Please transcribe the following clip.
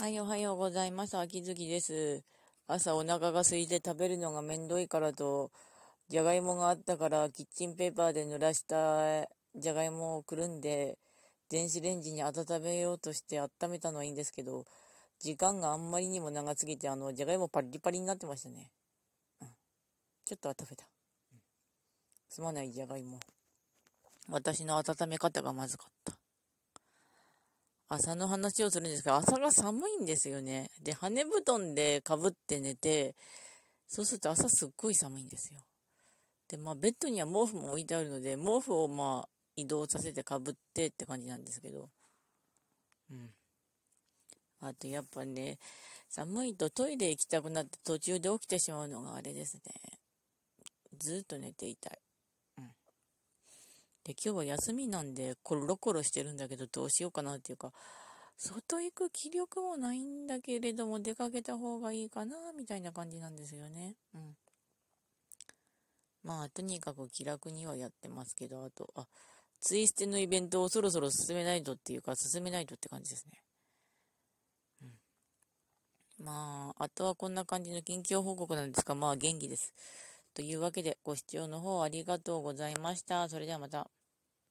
はい、おはようございます。秋月です。朝お腹が空いて食べるのがめんどいからと、じゃがいもがあったからキッチンペーパーで濡らしたじゃがいもをくるんで、電子レンジに温めようとして温めたのはいいんですけど、時間があんまりにも長すぎて、あの、じゃがいもパリパリになってましたね。うん。ちょっと温めた。すまないじゃがいも。私の温め方がまずかった。朝の話をするんですけど、朝が寒いんですよね。で、羽布団でかぶって寝て、そうすると朝すっごい寒いんですよ。で、まあ、ベッドには毛布も置いてあるので、毛布をまあ、移動させてかぶってって感じなんですけど。うん。あと、やっぱね、寒いとトイレ行きたくなって途中で起きてしまうのがあれですね。ずっと寝ていたい。で、今日は休みなんで、コロコロしてるんだけど、どうしようかなっていうか、外行く気力もないんだけれども、出かけた方がいいかな、みたいな感じなんですよね。うん。まあ、とにかく気楽にはやってますけど、あと、あ、ツイステのイベントをそろそろ進めないとっていうか、進めないとって感じですね。うん。まあ、あとはこんな感じの近況報告なんですが、まあ元気です。というわけで、ご視聴の方ありがとうございました。それではまた。